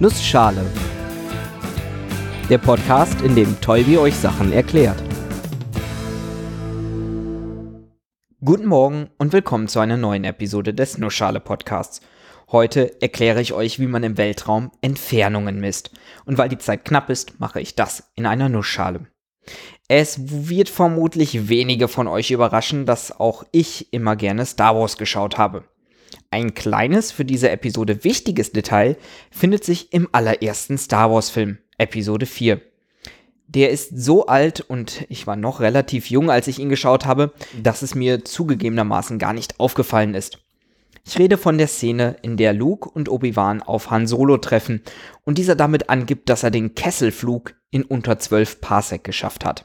Nussschale. Der Podcast, in dem Tolbi euch Sachen erklärt. Guten Morgen und willkommen zu einer neuen Episode des Nussschale Podcasts. Heute erkläre ich euch, wie man im Weltraum Entfernungen misst. Und weil die Zeit knapp ist, mache ich das in einer Nussschale. Es wird vermutlich wenige von euch überraschen, dass auch ich immer gerne Star Wars geschaut habe. Ein kleines, für diese Episode wichtiges Detail findet sich im allerersten Star Wars-Film, Episode 4. Der ist so alt und ich war noch relativ jung, als ich ihn geschaut habe, dass es mir zugegebenermaßen gar nicht aufgefallen ist. Ich rede von der Szene, in der Luke und Obi-Wan auf Han Solo treffen und dieser damit angibt, dass er den Kesselflug in unter 12 Parsec geschafft hat.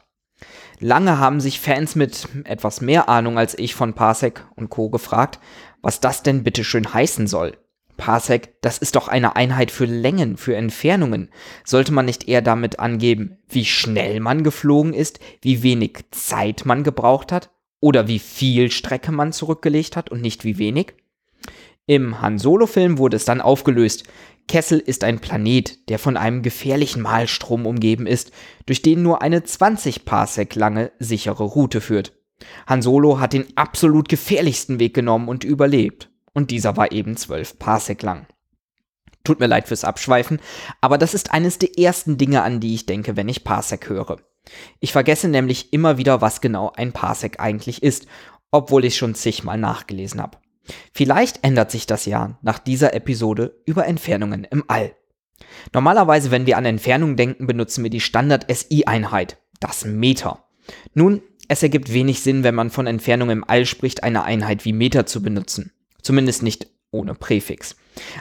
Lange haben sich Fans mit etwas mehr Ahnung als ich von Parsec und Co. gefragt, was das denn bitteschön heißen soll. Parsec, das ist doch eine Einheit für Längen, für Entfernungen. Sollte man nicht eher damit angeben, wie schnell man geflogen ist, wie wenig Zeit man gebraucht hat oder wie viel Strecke man zurückgelegt hat und nicht wie wenig? Im Han Solo-Film wurde es dann aufgelöst. Kessel ist ein Planet, der von einem gefährlichen Malstrom umgeben ist, durch den nur eine 20 Parsec lange sichere Route führt. Han Solo hat den absolut gefährlichsten Weg genommen und überlebt. Und dieser war eben 12 Parsec lang. Tut mir leid fürs Abschweifen, aber das ist eines der ersten Dinge, an die ich denke, wenn ich Parsec höre. Ich vergesse nämlich immer wieder, was genau ein Parsec eigentlich ist, obwohl ich schon zigmal nachgelesen habe. Vielleicht ändert sich das ja nach dieser Episode über Entfernungen im All. Normalerweise, wenn wir an Entfernungen denken, benutzen wir die Standard-SI-Einheit, das Meter. Nun, es ergibt wenig Sinn, wenn man von Entfernung im All spricht, eine Einheit wie Meter zu benutzen. Zumindest nicht ohne Präfix.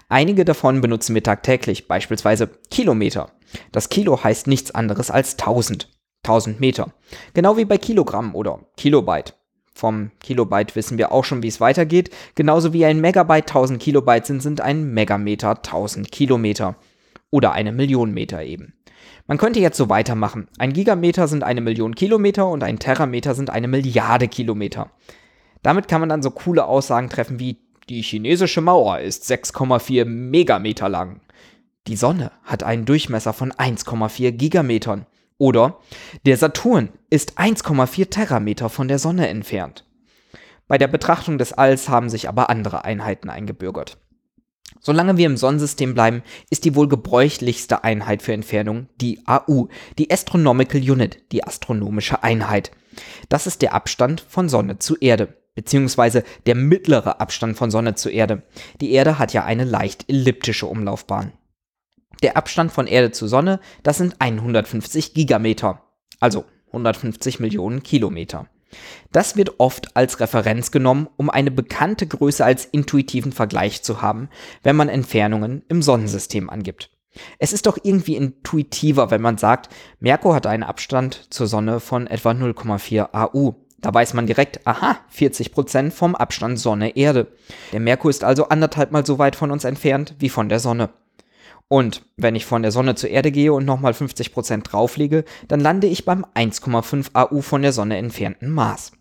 Einige davon benutzen wir tagtäglich, beispielsweise Kilometer. Das Kilo heißt nichts anderes als 1000. 1000 Meter. Genau wie bei Kilogramm oder Kilobyte. Vom Kilobyte wissen wir auch schon, wie es weitergeht. Genauso wie ein Megabyte 1000 Kilobyte sind, sind ein Megameter 1000 Kilometer. Oder eine Million Meter eben. Man könnte jetzt so weitermachen. Ein Gigameter sind eine Million Kilometer und ein Terameter sind eine Milliarde Kilometer. Damit kann man dann so coole Aussagen treffen wie die chinesische Mauer ist 6,4 Megameter lang. Die Sonne hat einen Durchmesser von 1,4 Gigametern. Oder der Saturn ist 1,4 Terameter von der Sonne entfernt. Bei der Betrachtung des Alls haben sich aber andere Einheiten eingebürgert. Solange wir im Sonnensystem bleiben, ist die wohl gebräuchlichste Einheit für Entfernung die AU, die Astronomical Unit, die astronomische Einheit. Das ist der Abstand von Sonne zu Erde, beziehungsweise der mittlere Abstand von Sonne zu Erde. Die Erde hat ja eine leicht elliptische Umlaufbahn. Der Abstand von Erde zu Sonne, das sind 150 Gigameter, also 150 Millionen Kilometer. Das wird oft als Referenz genommen, um eine bekannte Größe als intuitiven Vergleich zu haben, wenn man Entfernungen im Sonnensystem angibt. Es ist doch irgendwie intuitiver, wenn man sagt, Merkur hat einen Abstand zur Sonne von etwa 0,4 AU. Da weiß man direkt, aha, 40% vom Abstand Sonne-Erde. Der Merkur ist also anderthalb mal so weit von uns entfernt wie von der Sonne. Und wenn ich von der Sonne zur Erde gehe und nochmal 50% drauflege, dann lande ich beim 1,5 AU von der Sonne entfernten Mars.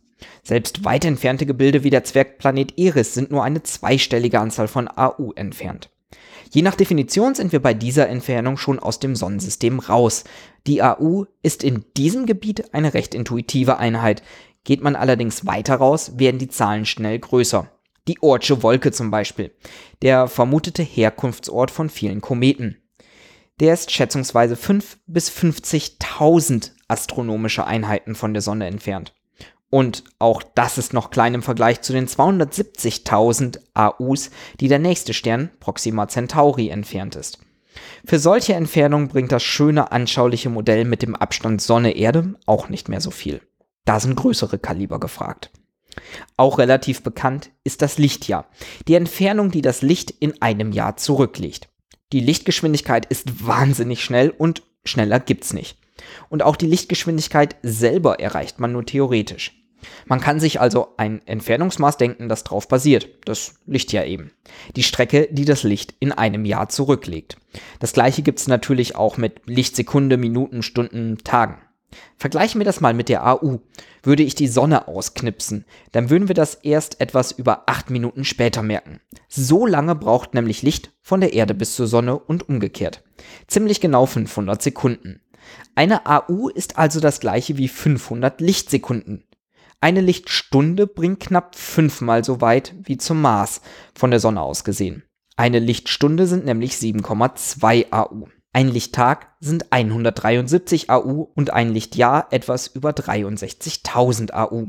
Selbst weit entfernte Gebilde wie der Zwergplanet Eris sind nur eine zweistellige Anzahl von AU entfernt. Je nach Definition sind wir bei dieser Entfernung schon aus dem Sonnensystem raus. Die AU ist in diesem Gebiet eine recht intuitive Einheit. Geht man allerdings weiter raus, werden die Zahlen schnell größer. Die Ortsche Wolke zum Beispiel, der vermutete Herkunftsort von vielen Kometen. Der ist schätzungsweise 5 bis 50.000 astronomische Einheiten von der Sonne entfernt. Und auch das ist noch klein im Vergleich zu den 270.000 AUs, die der nächste Stern, Proxima Centauri, entfernt ist. Für solche Entfernungen bringt das schöne, anschauliche Modell mit dem Abstand Sonne-Erde auch nicht mehr so viel. Da sind größere Kaliber gefragt. Auch relativ bekannt ist das Lichtjahr, die Entfernung, die das Licht in einem Jahr zurücklegt. Die Lichtgeschwindigkeit ist wahnsinnig schnell und schneller gibt's nicht. Und auch die Lichtgeschwindigkeit selber erreicht man nur theoretisch. Man kann sich also ein Entfernungsmaß denken, das drauf basiert, das Lichtjahr eben. Die Strecke, die das Licht in einem Jahr zurücklegt. Das gleiche gibt's natürlich auch mit Lichtsekunde, Minuten, Stunden, Tagen. Vergleichen wir das mal mit der AU. Würde ich die Sonne ausknipsen, dann würden wir das erst etwas über 8 Minuten später merken. So lange braucht nämlich Licht von der Erde bis zur Sonne und umgekehrt. Ziemlich genau 500 Sekunden. Eine AU ist also das gleiche wie 500 Lichtsekunden. Eine Lichtstunde bringt knapp fünfmal so weit wie zum Mars von der Sonne aus gesehen. Eine Lichtstunde sind nämlich 7,2 AU. Ein Lichttag sind 173 AU und ein Lichtjahr etwas über 63.000 AU.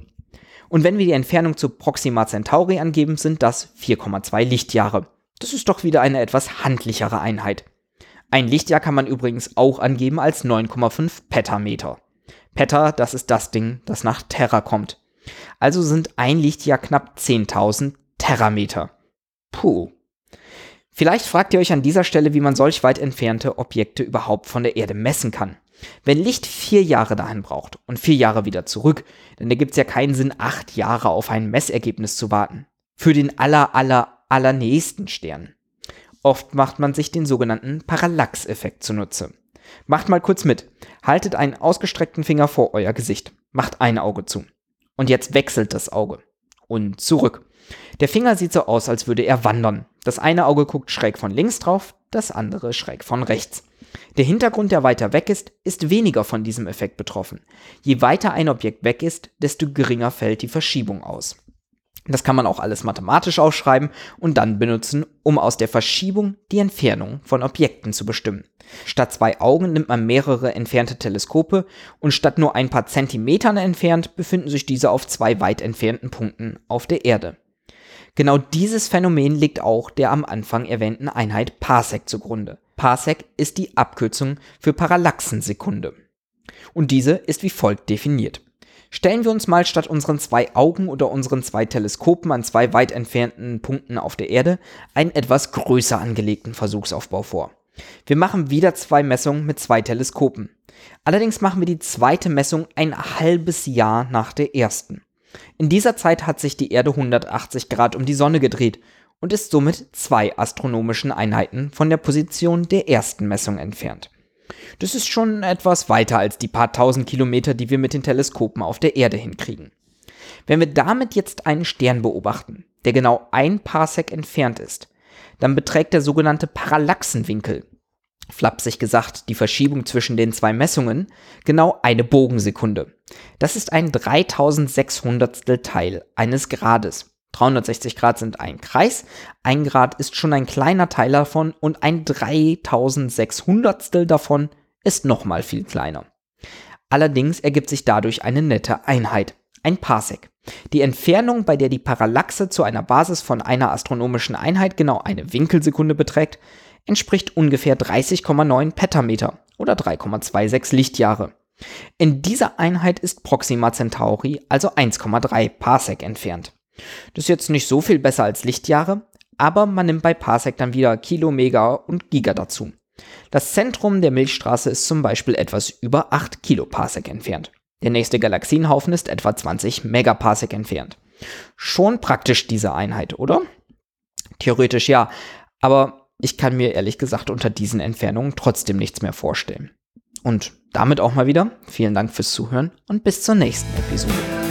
Und wenn wir die Entfernung zu Proxima Centauri angeben, sind das 4,2 Lichtjahre. Das ist doch wieder eine etwas handlichere Einheit. Ein Lichtjahr kann man übrigens auch angeben als 9,5 Petameter. Peta, das ist das Ding, das nach Terra kommt. Also sind ein Lichtjahr knapp 10.000 Terameter. Puh. Vielleicht fragt ihr euch an dieser Stelle, wie man solch weit entfernte Objekte überhaupt von der Erde messen kann. Wenn Licht vier Jahre dahin braucht und vier Jahre wieder zurück, dann ergibt es ja keinen Sinn, acht Jahre auf ein Messergebnis zu warten. Für den aller, aller, allernächsten Stern. Oft macht man sich den sogenannten Parallaxeffekt zunutze. Macht mal kurz mit. Haltet einen ausgestreckten Finger vor euer Gesicht. Macht ein Auge zu. Und jetzt wechselt das Auge. Und zurück. Der Finger sieht so aus, als würde er wandern. Das eine Auge guckt schräg von links drauf, das andere schräg von rechts. Der Hintergrund, der weiter weg ist, ist weniger von diesem Effekt betroffen. Je weiter ein Objekt weg ist, desto geringer fällt die Verschiebung aus. Das kann man auch alles mathematisch aufschreiben und dann benutzen, um aus der Verschiebung die Entfernung von Objekten zu bestimmen. Statt zwei Augen nimmt man mehrere entfernte Teleskope und statt nur ein paar Zentimetern entfernt befinden sich diese auf zwei weit entfernten Punkten auf der Erde. Genau dieses Phänomen liegt auch der am Anfang erwähnten Einheit Parsec zugrunde. Parsec ist die Abkürzung für Parallaxensekunde. Und diese ist wie folgt definiert. Stellen wir uns mal statt unseren zwei Augen oder unseren zwei Teleskopen an zwei weit entfernten Punkten auf der Erde einen etwas größer angelegten Versuchsaufbau vor. Wir machen wieder zwei Messungen mit zwei Teleskopen. Allerdings machen wir die zweite Messung ein halbes Jahr nach der ersten. In dieser Zeit hat sich die Erde 180 Grad um die Sonne gedreht und ist somit zwei astronomischen Einheiten von der Position der ersten Messung entfernt. Das ist schon etwas weiter als die paar tausend Kilometer, die wir mit den Teleskopen auf der Erde hinkriegen. Wenn wir damit jetzt einen Stern beobachten, der genau ein Parsec entfernt ist, dann beträgt der sogenannte Parallaxenwinkel, flapsig gesagt die Verschiebung zwischen den zwei Messungen, genau eine Bogensekunde. Das ist ein 3600 Teil eines Grades. 360 Grad sind ein Kreis, ein Grad ist schon ein kleiner Teil davon und ein 3600 davon ist nochmal viel kleiner. Allerdings ergibt sich dadurch eine nette Einheit, ein Parsec. Die Entfernung, bei der die Parallaxe zu einer Basis von einer astronomischen Einheit genau eine Winkelsekunde beträgt, entspricht ungefähr 30,9 Petameter oder 3,26 Lichtjahre. In dieser Einheit ist Proxima Centauri also 1,3 Parsec entfernt. Das ist jetzt nicht so viel besser als Lichtjahre, aber man nimmt bei Parsec dann wieder Kilo, Mega und Giga dazu. Das Zentrum der Milchstraße ist zum Beispiel etwas über 8 Kiloparsec entfernt. Der nächste Galaxienhaufen ist etwa 20 Megaparsec entfernt. Schon praktisch diese Einheit, oder? Theoretisch ja, aber ich kann mir ehrlich gesagt unter diesen Entfernungen trotzdem nichts mehr vorstellen. Und damit auch mal wieder vielen Dank fürs Zuhören und bis zur nächsten Episode.